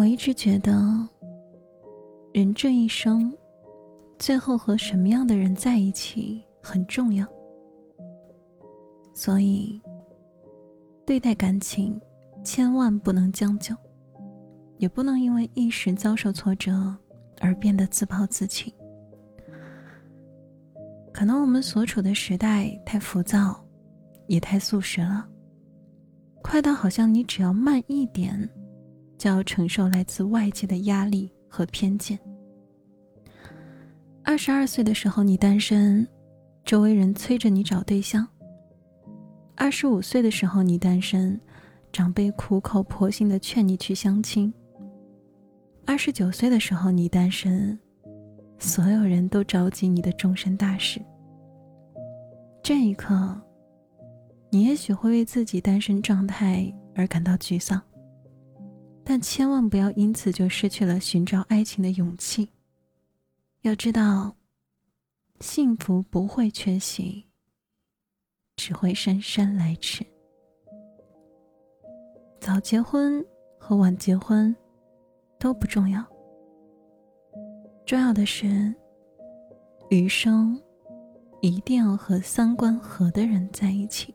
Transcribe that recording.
我一直觉得，人这一生，最后和什么样的人在一起很重要。所以，对待感情，千万不能将就，也不能因为一时遭受挫折而变得自暴自弃。可能我们所处的时代太浮躁，也太速食了，快到好像你只要慢一点。就要承受来自外界的压力和偏见。二十二岁的时候你单身，周围人催着你找对象；二十五岁的时候你单身，长辈苦口婆心的劝你去相亲；二十九岁的时候你单身，所有人都着急你的终身大事。这一刻，你也许会为自己单身状态而感到沮丧。但千万不要因此就失去了寻找爱情的勇气。要知道，幸福不会缺席，只会姗姗来迟。早结婚和晚结婚都不重要，重要的是，余生一定要和三观合的人在一起。